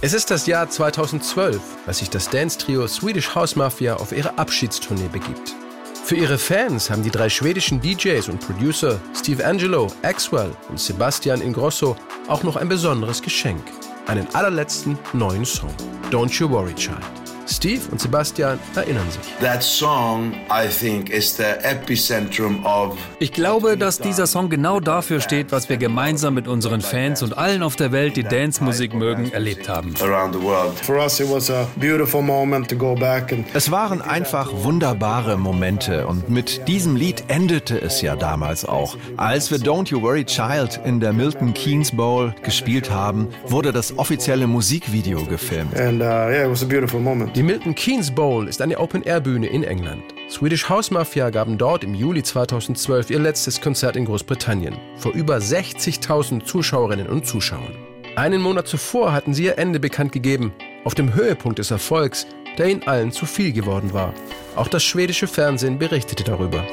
Es ist das Jahr 2012, als sich das Dance-Trio Swedish House Mafia auf ihre Abschiedstournee begibt. Für ihre Fans haben die drei schwedischen DJs und Producer Steve Angelo, Axwell und Sebastian Ingrosso auch noch ein besonderes Geschenk. Einen allerletzten neuen Song. Don't You Worry Child. Steve und Sebastian erinnern sich. Ich glaube, dass dieser Song genau dafür steht, was wir gemeinsam mit unseren Fans und allen auf der Welt, die Dance-Musik mögen, erlebt haben. Es waren einfach wunderbare Momente und mit diesem Lied endete es ja damals auch. Als wir Don't You Worry Child in der Milton Keynes Bowl gespielt haben, wurde das offizielle Musikvideo gefilmt. And, uh, yeah, it was a beautiful moment. Die Milton Keynes Bowl ist eine Open-Air-Bühne in England. Swedish House Mafia gaben dort im Juli 2012 ihr letztes Konzert in Großbritannien vor über 60.000 Zuschauerinnen und Zuschauern. Einen Monat zuvor hatten sie ihr Ende bekannt gegeben, auf dem Höhepunkt des Erfolgs, der ihnen allen zu viel geworden war. Auch das schwedische Fernsehen berichtete darüber.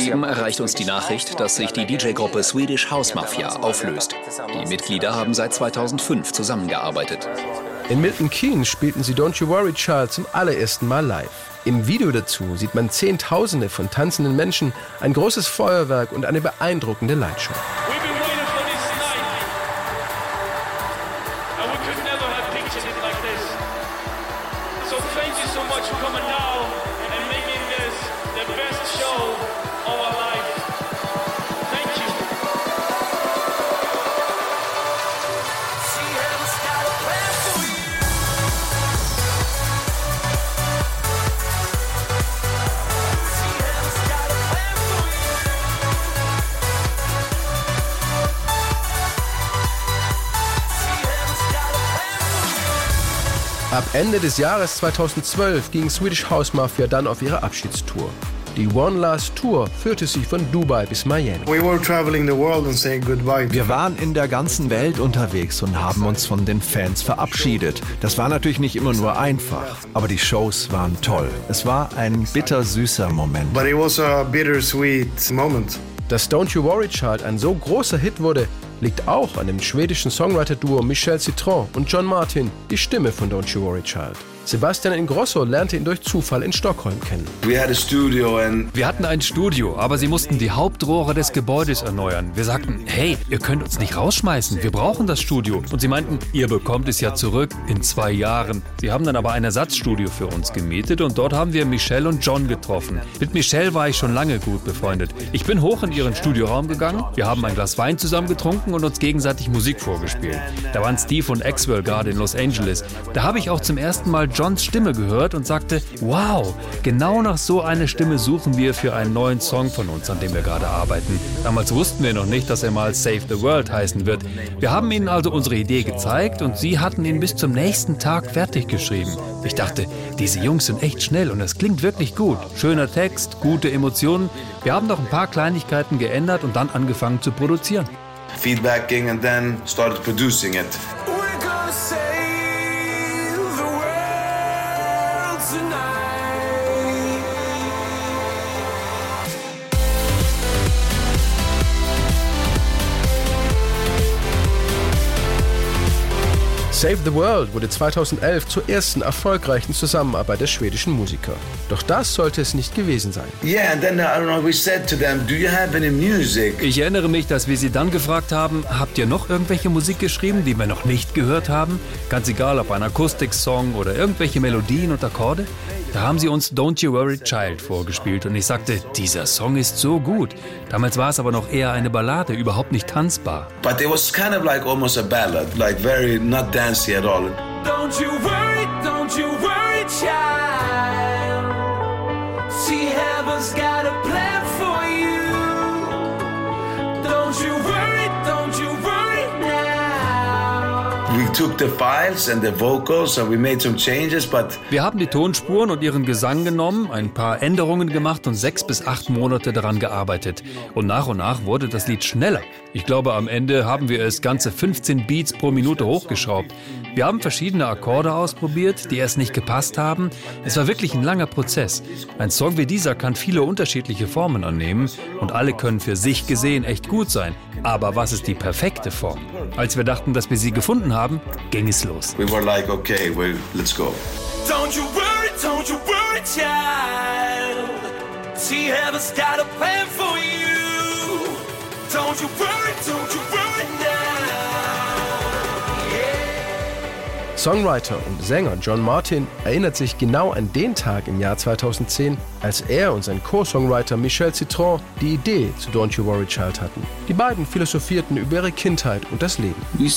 Eben erreicht uns die Nachricht, dass sich die DJ-Gruppe Swedish House Mafia auflöst. Die Mitglieder haben seit 2005 zusammengearbeitet. In Milton Keynes spielten sie Don't You Worry Child zum allerersten Mal live. Im Video dazu sieht man Zehntausende von tanzenden Menschen, ein großes Feuerwerk und eine beeindruckende Lightshow. So thank you so much for coming now and making this the best show of our Ab Ende des Jahres 2012 ging Swedish House Mafia dann auf ihre Abschiedstour. Die One Last Tour führte sie von Dubai bis Miami. Wir waren in der ganzen Welt unterwegs und haben uns von den Fans verabschiedet. Das war natürlich nicht immer nur einfach, aber die Shows waren toll. Es war ein bittersüßer Moment. But it was a bittersweet moment. Dass Don't You Worry Child ein so großer Hit wurde, liegt auch an dem schwedischen Songwriter-Duo Michel Citron und John Martin, die Stimme von Don't You Worry Child. Sebastian Ingrosso lernte ihn durch Zufall in Stockholm kennen. Wir hatten ein Studio, aber sie mussten die Hauptrohre des Gebäudes erneuern. Wir sagten, hey, ihr könnt uns nicht rausschmeißen, wir brauchen das Studio. Und sie meinten, ihr bekommt es ja zurück in zwei Jahren. Sie haben dann aber ein Ersatzstudio für uns gemietet und dort haben wir Michelle und John getroffen. Mit Michelle war ich schon lange gut befreundet. Ich bin hoch in ihren Studioraum gegangen, wir haben ein Glas Wein zusammen getrunken und uns gegenseitig Musik vorgespielt. Da waren Steve und Axwell gerade in Los Angeles. Da habe ich auch zum ersten Mal Johns Stimme gehört und sagte, wow, genau nach so einer Stimme suchen wir für einen neuen Song von uns, an dem wir gerade arbeiten. Damals wussten wir noch nicht, dass er mal Save the World heißen wird. Wir haben ihnen also unsere Idee gezeigt und sie hatten ihn bis zum nächsten Tag fertig geschrieben. Ich dachte, diese Jungs sind echt schnell und es klingt wirklich gut. Schöner Text, gute Emotionen. Wir haben noch ein paar Kleinigkeiten geändert und dann angefangen zu produzieren. Feedbacking and then started producing it. Save the World wurde 2011 zur ersten erfolgreichen Zusammenarbeit der schwedischen Musiker. Doch das sollte es nicht gewesen sein. Uh, ich erinnere mich, dass wir sie dann gefragt haben, habt ihr noch irgendwelche Musik geschrieben, die wir noch nicht gehört haben? Ganz egal, ob ein Akustik-Song oder irgendwelche Melodien und Akkorde? Da haben sie uns Don't You Worry Child vorgespielt und ich sagte, dieser Song ist so gut. Damals war es aber noch eher eine Ballade, überhaupt nicht tanzbar. But it was kind of like almost a ballad, like very not dancey at all. Don't you worry, don't you worry, child. See, heaven's got wir haben die Tonspuren und ihren Gesang genommen, ein paar Änderungen gemacht und sechs bis acht Monate daran gearbeitet. Und nach und nach wurde das Lied schneller. Ich glaube, am Ende haben wir es ganze 15 Beats pro Minute hochgeschraubt. Wir haben verschiedene Akkorde ausprobiert, die erst nicht gepasst haben. Es war wirklich ein langer Prozess. Ein Song wie dieser kann viele unterschiedliche Formen annehmen und alle können für sich gesehen echt gut sein. Aber was ist die perfekte Form? Als wir dachten, dass wir sie gefunden haben, ging es los. We were like, okay, well, let's go. Don't you worry, don't you worry, child. See, heaven's got a plan for you. Don't you worry, don't you worry Songwriter und Sänger John Martin erinnert sich genau an den Tag im Jahr 2010, als er und sein Co-Songwriter Michel Citron die Idee zu Don't You Worry Child hatten. Die beiden philosophierten über ihre Kindheit und das Leben. Wir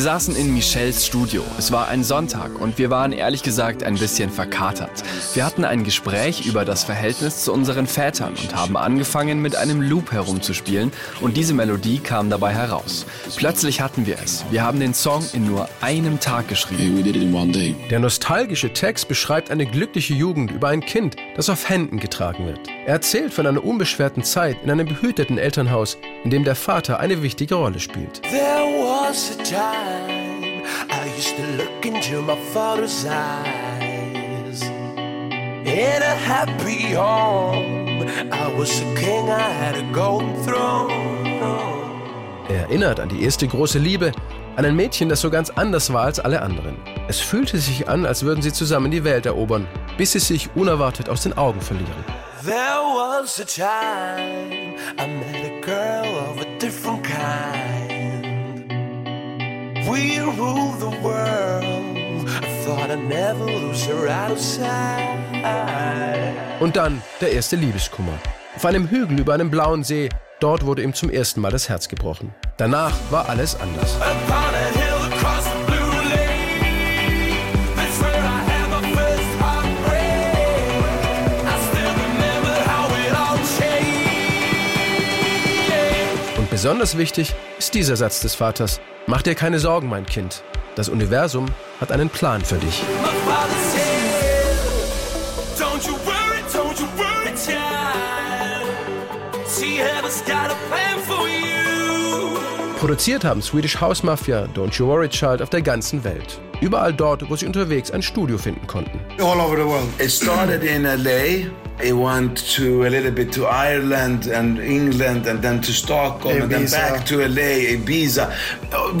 saßen in Michels Studio. Es war ein Sonntag und wir waren ehrlich gesagt ein bisschen verkatert. Wir hatten ein Gespräch über das Verhältnis zu unseren Vätern und haben angefangen mit einem Loop herumzuspielen und diese Melodie kam dabei heraus. Plötzlich hatten wir es. Wir haben den Song Song in nur einem Tag geschrieben. Der nostalgische Text beschreibt eine glückliche Jugend über ein Kind, das auf Händen getragen wird. Er erzählt von einer unbeschwerten Zeit in einem behüteten Elternhaus, in dem der Vater eine wichtige Rolle spielt. There was a time I used to look into my father's eyes. In a happy home, I was a king, I had a golden throne. Er erinnert an die erste große Liebe, an ein Mädchen, das so ganz anders war als alle anderen. Es fühlte sich an, als würden sie zusammen die Welt erobern, bis sie sich unerwartet aus den Augen verlieren. There was a time I met a girl of a different kind. We ruled the world. I thought I'd never lose her outside. Und dann der erste Liebeskummer. Auf einem Hügel über einem blauen See, dort wurde ihm zum ersten Mal das Herz gebrochen. Danach war alles anders. Besonders wichtig ist dieser Satz des Vaters. Mach dir keine Sorgen, mein Kind. Das Universum hat einen Plan für dich. Produziert haben Swedish House Mafia Don't You Worry Child auf der ganzen Welt. Überall dort, wo sie unterwegs ein Studio finden konnten. All over the world. It started in LA. It went to a little bit to Ireland and England and then to Stockholm Ibiza. and then back to LA, Ibiza.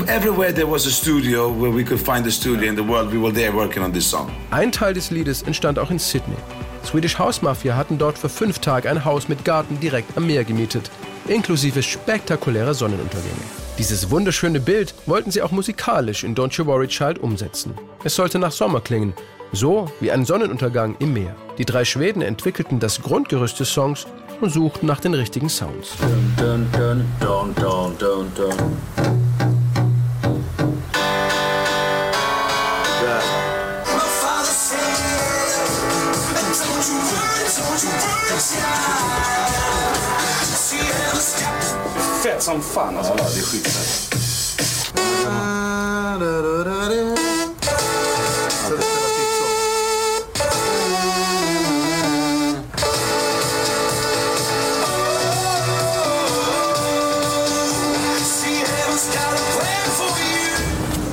Everywhere there was a studio where we could find a studio in the world, we were there working on this song. Ein Teil des Liedes entstand auch in Sydney. Swedish House Mafia hatten dort für fünf Tage ein Haus mit Garten direkt am Meer gemietet, inklusive spektakulärer Sonnenuntergänge. Dieses wunderschöne Bild wollten sie auch musikalisch in Don't You Worry Child umsetzen. Es sollte nach Sommer klingen, so wie ein Sonnenuntergang im Meer. Die drei Schweden entwickelten das Grundgerüst des Songs und suchten nach den richtigen Sounds. Dun, dun, dun, fett som fan alltså. Ja, det är skitfett.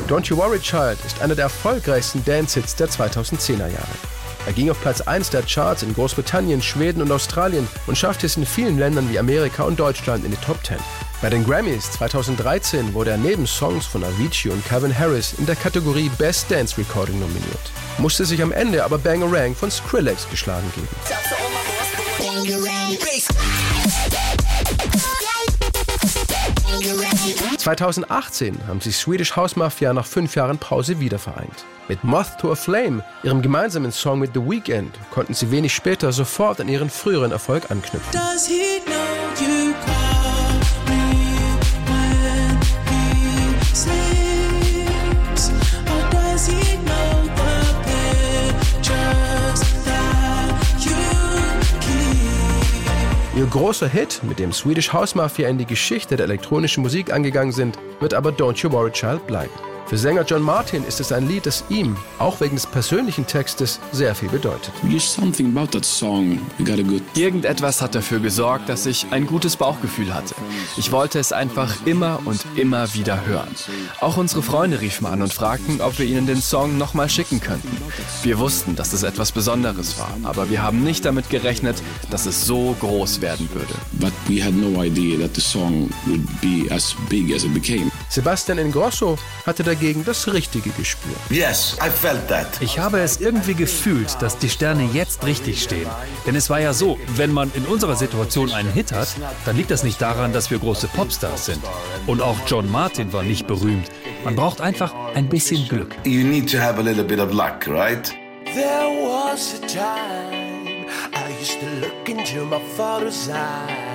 Don't You Worry Child ist einer der erfolgreichsten Dance-Hits der 2010er Jahre. Er ging auf Platz 1 der Charts in Großbritannien, Schweden und Australien und schaffte es in vielen Ländern wie Amerika und Deutschland in die Top 10. Bei den Grammys 2013 wurde er neben Songs von Avicii und Kevin Harris in der Kategorie Best Dance Recording nominiert. Musste sich am Ende aber Bangarang von Skrillex geschlagen geben. 2018 haben sich Swedish House Mafia nach fünf Jahren Pause wieder vereint. Mit Moth to a Flame, ihrem gemeinsamen Song mit The Weeknd, konnten sie wenig später sofort an ihren früheren Erfolg anknüpfen. 'Ihr großer Hit, mit dem Swedish House Mafia in die Geschichte der elektronischen Musik angegangen sind, wird aber Don't You Worry Child bleiben. Für Sänger John Martin ist es ein Lied, das ihm, auch wegen des persönlichen Textes, sehr viel bedeutet. Irgendetwas hat dafür gesorgt, dass ich ein gutes Bauchgefühl hatte. Ich wollte es einfach immer und immer wieder hören. Auch unsere Freunde riefen an und fragten, ob wir ihnen den Song nochmal schicken könnten. Wir wussten, dass es etwas Besonderes war, aber wir haben nicht damit gerechnet, dass es so groß werden würde. But we had no idea that the song would be as big as it became. Sebastian Ingrosso hatte dagegen das richtige Gespür. Yes, I felt that. Ich habe es irgendwie gefühlt, dass die Sterne jetzt richtig stehen. Denn es war ja so, wenn man in unserer Situation einen Hit hat, dann liegt das nicht daran, dass wir große Popstars sind. Und auch John Martin war nicht berühmt. Man braucht einfach ein bisschen Glück. You need to have a little bit of luck, right? There was a time I used to look into my father's eyes.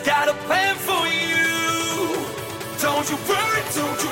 Got a plan for you. Don't you worry, don't you.